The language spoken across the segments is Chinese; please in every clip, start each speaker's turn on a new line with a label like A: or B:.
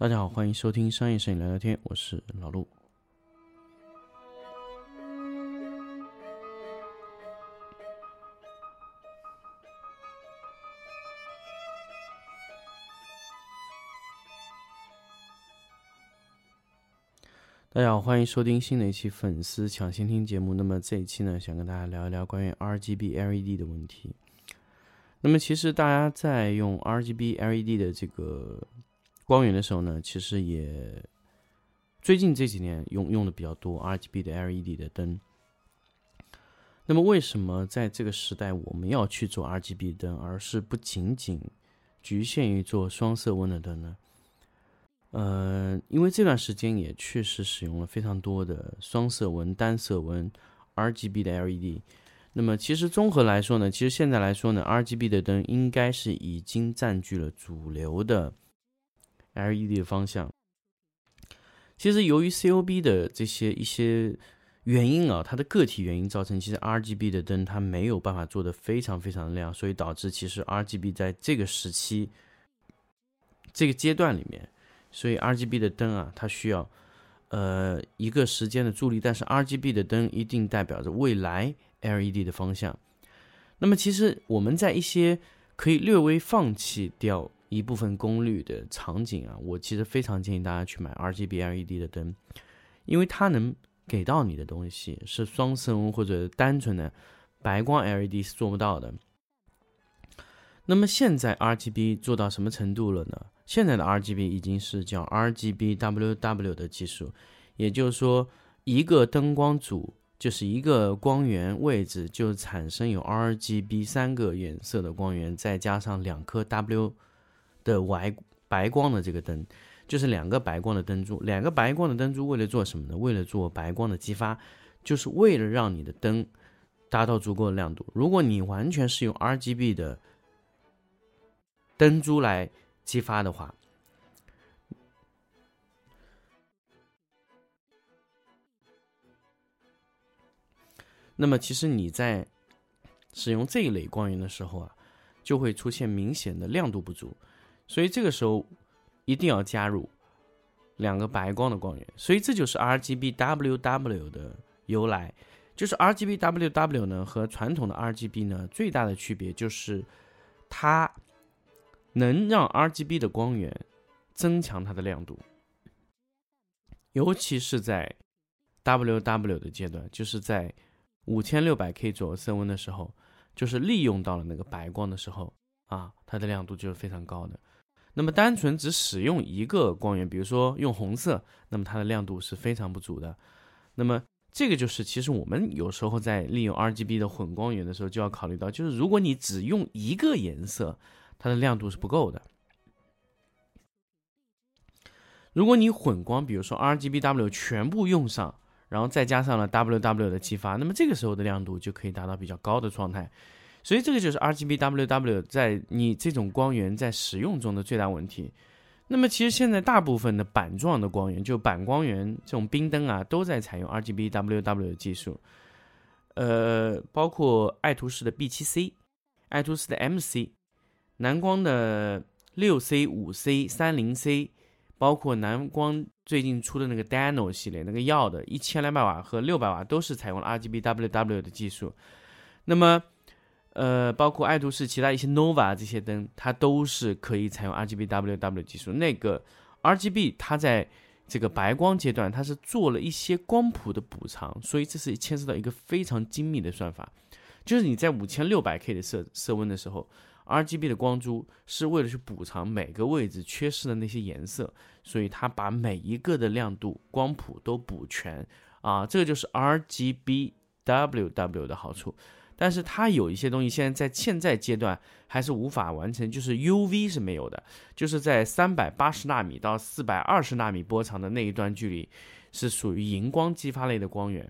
A: 大家好，欢迎收听商业摄影聊聊天，我是老陆。大家好，欢迎收听新的一期粉丝抢先听节目。那么这一期呢，想跟大家聊一聊关于 RGB LED 的问题。那么其实大家在用 RGB LED 的这个光源的时候呢，其实也最近这几年用用的比较多 RGB 的 LED 的灯。那么为什么在这个时代我们要去做 RGB 灯，而是不仅仅局限于做双色温的灯呢？呃，因为这段时间也确实使用了非常多的双色温、单色温、RGB 的 LED。那么其实综合来说呢，其实现在来说呢，RGB 的灯应该是已经占据了主流的 LED 的方向。其实由于 COB 的这些一些原因啊，它的个体原因造成，其实 RGB 的灯它没有办法做的非常非常的亮，所以导致其实 RGB 在这个时期、这个阶段里面。所以 RGB 的灯啊，它需要呃一个时间的助力，但是 RGB 的灯一定代表着未来 LED 的方向。那么其实我们在一些可以略微放弃掉一部分功率的场景啊，我其实非常建议大家去买 RGB LED 的灯，因为它能给到你的东西是双色温或者单纯的白光 LED 是做不到的。那么现在 RGB 做到什么程度了呢？现在的 RGB 已经是叫 RGBWW 的技术，也就是说，一个灯光组就是一个光源位置就产生有 RGB 三个颜色的光源，再加上两颗 W 的白白光的这个灯，就是两个白光的灯珠。两个白光的灯珠为了做什么呢？为了做白光的激发，就是为了让你的灯达到足够的亮度。如果你完全是用 RGB 的灯珠来激发的话，那么其实你在使用这一类光源的时候啊，就会出现明显的亮度不足，所以这个时候一定要加入两个白光的光源。所以这就是 RGBWW 的由来，就是 RGBWW 呢和传统的 RGB 呢最大的区别就是它。能让 RGB 的光源增强它的亮度，尤其是在 WW 的阶段，就是在五千六百 K 左右色温的时候，就是利用到了那个白光的时候啊，它的亮度就是非常高的。那么单纯只使用一个光源，比如说用红色，那么它的亮度是非常不足的。那么这个就是其实我们有时候在利用 RGB 的混光源的时候就要考虑到，就是如果你只用一个颜色。它的亮度是不够的。如果你混光，比如说 RGBW 全部用上，然后再加上了 WW 的激发，那么这个时候的亮度就可以达到比较高的状态。所以这个就是 RGBWW 在你这种光源在使用中的最大问题。那么其实现在大部分的板状的光源，就板光源这种冰灯啊，都在采用 RGBWW 的技术。呃，包括爱图仕的 B7C，爱图仕的 MC。蓝光的六 C、五 C、三零 C，包括蓝光最近出的那个 Dano 系列，那个耀的一千两百瓦和六百瓦都是采用了 RGBWW 的技术。那么，呃，包括爱图仕其他一些 Nova 这些灯，它都是可以采用 RGBWW 技术。那个 RGB 它在这个白光阶段，它是做了一些光谱的补偿，所以这是牵涉到一个非常精密的算法，就是你在五千六百 K 的色色温的时候。RGB 的光珠是为了去补偿每个位置缺失的那些颜色，所以它把每一个的亮度光谱都补全啊，这个就是 RGBWW 的好处。但是它有一些东西现在在现在阶段还是无法完成，就是 UV 是没有的，就是在三百八十纳米到四百二十纳米波长的那一段距离是属于荧光激发类的光源，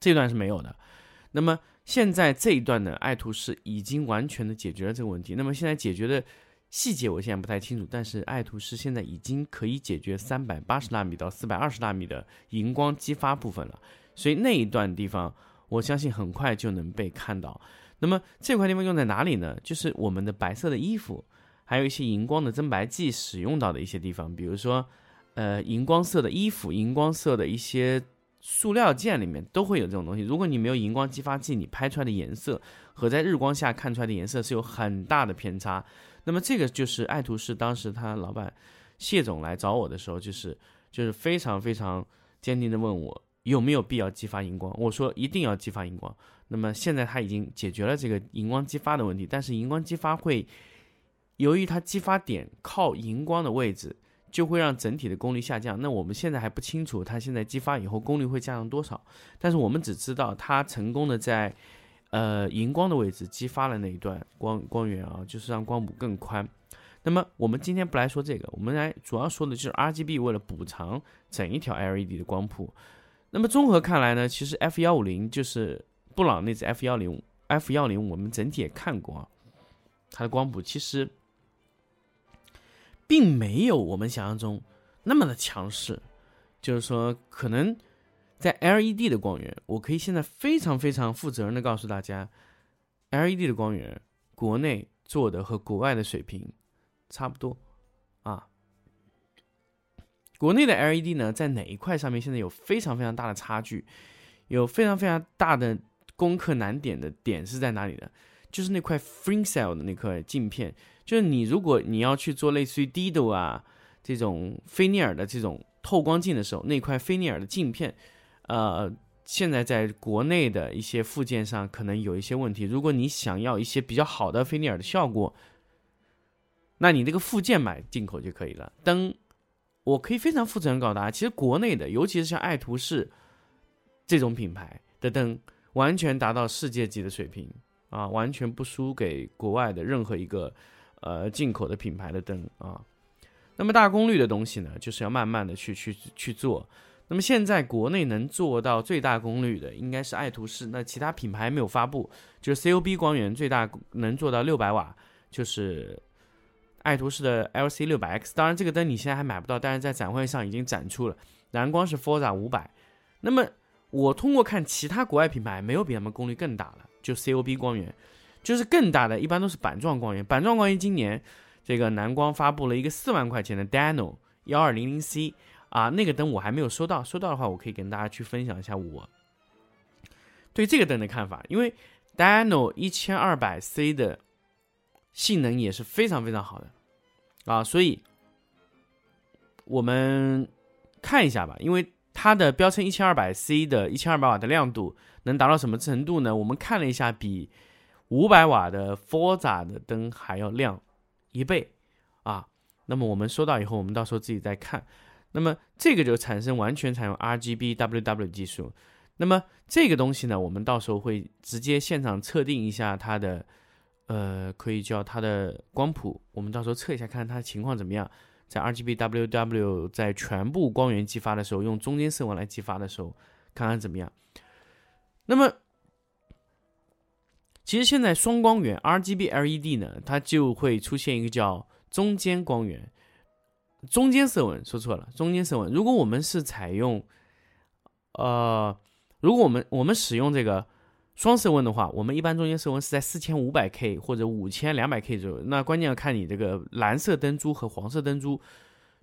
A: 这段是没有的。那么现在这一段呢，爱图仕已经完全的解决了这个问题。那么现在解决的细节我现在不太清楚，但是爱图仕现在已经可以解决三百八十纳米到四百二十纳米的荧光激发部分了。所以那一段地方，我相信很快就能被看到。那么这块地方用在哪里呢？就是我们的白色的衣服，还有一些荧光的增白剂使用到的一些地方，比如说，呃，荧光色的衣服、荧光色的一些塑料件里面都会有这种东西。如果你没有荧光激发剂，你拍出来的颜色和在日光下看出来的颜色是有很大的偏差。那么这个就是爱图仕当时他老板谢总来找我的时候，就是就是非常非常坚定的问我有没有必要激发荧光。我说一定要激发荧光。那么现在他已经解决了这个荧光激发的问题，但是荧光激发会。由于它激发点靠荧光的位置，就会让整体的功率下降。那我们现在还不清楚它现在激发以后功率会下降多少，但是我们只知道它成功的在，呃荧光的位置激发了那一段光光源啊，就是让光谱更宽。那么我们今天不来说这个，我们来主要说的就是 RGB 为了补偿整一条 LED 的光谱。那么综合看来呢，其实 F 幺五零就是布朗那只 F 幺零 F 幺零，我们整体也看过啊，它的光谱其实。并没有我们想象中那么的强势，就是说，可能在 LED 的光源，我可以现在非常非常负责任的告诉大家，LED 的光源，国内做的和国外的水平差不多。国内的 LED 呢，在哪一块上面现在有非常非常大的差距，有非常非常大的攻克难点的点是在哪里呢？就是那块 free cell 的那块镜片，就是你如果你要去做类似于 Dido 啊这种菲涅尔的这种透光镜的时候，那块菲涅尔的镜片，呃，现在在国内的一些附件上可能有一些问题。如果你想要一些比较好的菲涅尔的效果，那你那个附件买进口就可以了。灯，我可以非常负责任告诉大家，其实国内的，尤其是像爱图仕这种品牌的灯，完全达到世界级的水平。啊，完全不输给国外的任何一个，呃，进口的品牌的灯啊。那么大功率的东西呢，就是要慢慢的去去去做。那么现在国内能做到最大功率的，应该是爱图仕。那其他品牌没有发布，就是 COB 光源最大能做到六百瓦，就是爱图仕的 LC 六百 X。当然这个灯你现在还买不到，但是在展会上已经展出了。蓝光是 Forza 五百。那么我通过看其他国外品牌，没有比他们功率更大了。就 COB 光源，就是更大的，一般都是板状光源。板状光源今年这个蓝光发布了一个四万块钱的 Dano 幺二零零 C 啊，那个灯我还没有收到，收到的话我可以跟大家去分享一下我对这个灯的看法。因为 Dano 一千二百 C 的性能也是非常非常好的啊，所以我们看一下吧，因为它的标称一千二百 C 的一千二百瓦的亮度。能达到什么程度呢？我们看了一下，比五百瓦的 Forza 的灯还要亮一倍啊。那么我们收到以后，我们到时候自己再看。那么这个就产生完全采用 RGBWW 技术。那么这个东西呢，我们到时候会直接现场测定一下它的，呃，可以叫它的光谱。我们到时候测一下，看它的情况怎么样。在 RGBWW 在全部光源激发的时候，用中间色温来激发的时候，看看怎么样。那么，其实现在双光源 RGB LED 呢，它就会出现一个叫中间光源，中间色温说错了，中间色温。如果我们是采用，呃，如果我们我们使用这个双色温的话，我们一般中间色温是在四千五百 K 或者五千两百 K 左右。那关键要看你这个蓝色灯珠和黄色灯珠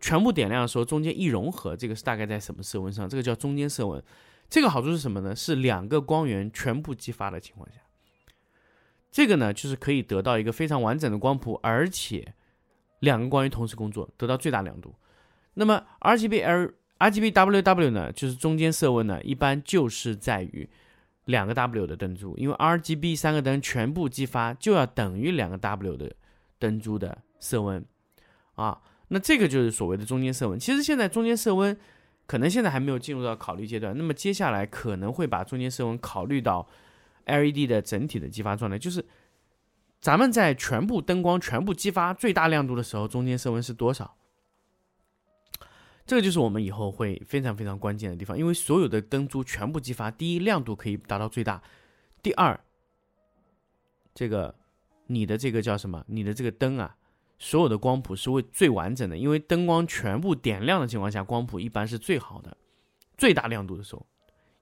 A: 全部点亮的时候，中间一融合，这个是大概在什么色温上？这个叫中间色温。这个好处是什么呢？是两个光源全部激发的情况下，这个呢就是可以得到一个非常完整的光谱，而且两个光源同时工作，得到最大亮度。那么 RGB L RGB WW 呢，就是中间色温呢，一般就是在于两个 W 的灯珠，因为 RGB 三个灯全部激发就要等于两个 W 的灯珠的色温啊。那这个就是所谓的中间色温。其实现在中间色温。可能现在还没有进入到考虑阶段，那么接下来可能会把中间色温考虑到 LED 的整体的激发状态，就是咱们在全部灯光全部激发最大亮度的时候，中间色温是多少？这个就是我们以后会非常非常关键的地方，因为所有的灯珠全部激发，第一亮度可以达到最大，第二，这个你的这个叫什么？你的这个灯啊。所有的光谱是会最完整的，因为灯光全部点亮的情况下，光谱一般是最好的，最大亮度的时候，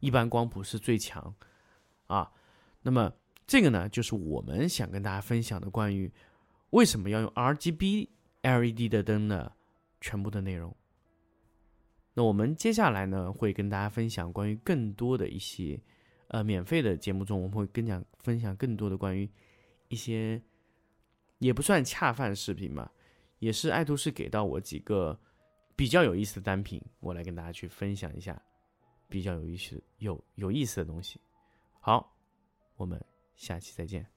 A: 一般光谱是最强，啊，那么这个呢，就是我们想跟大家分享的关于为什么要用 RGB LED 的灯的全部的内容。那我们接下来呢，会跟大家分享关于更多的一些，呃，免费的节目中，我们会跟讲分享更多的关于一些也不算恰饭视频吧，也是爱图仕给到我几个比较有意思的单品，我来跟大家去分享一下比较有意思、有有意思的东西。好，我们下期再见。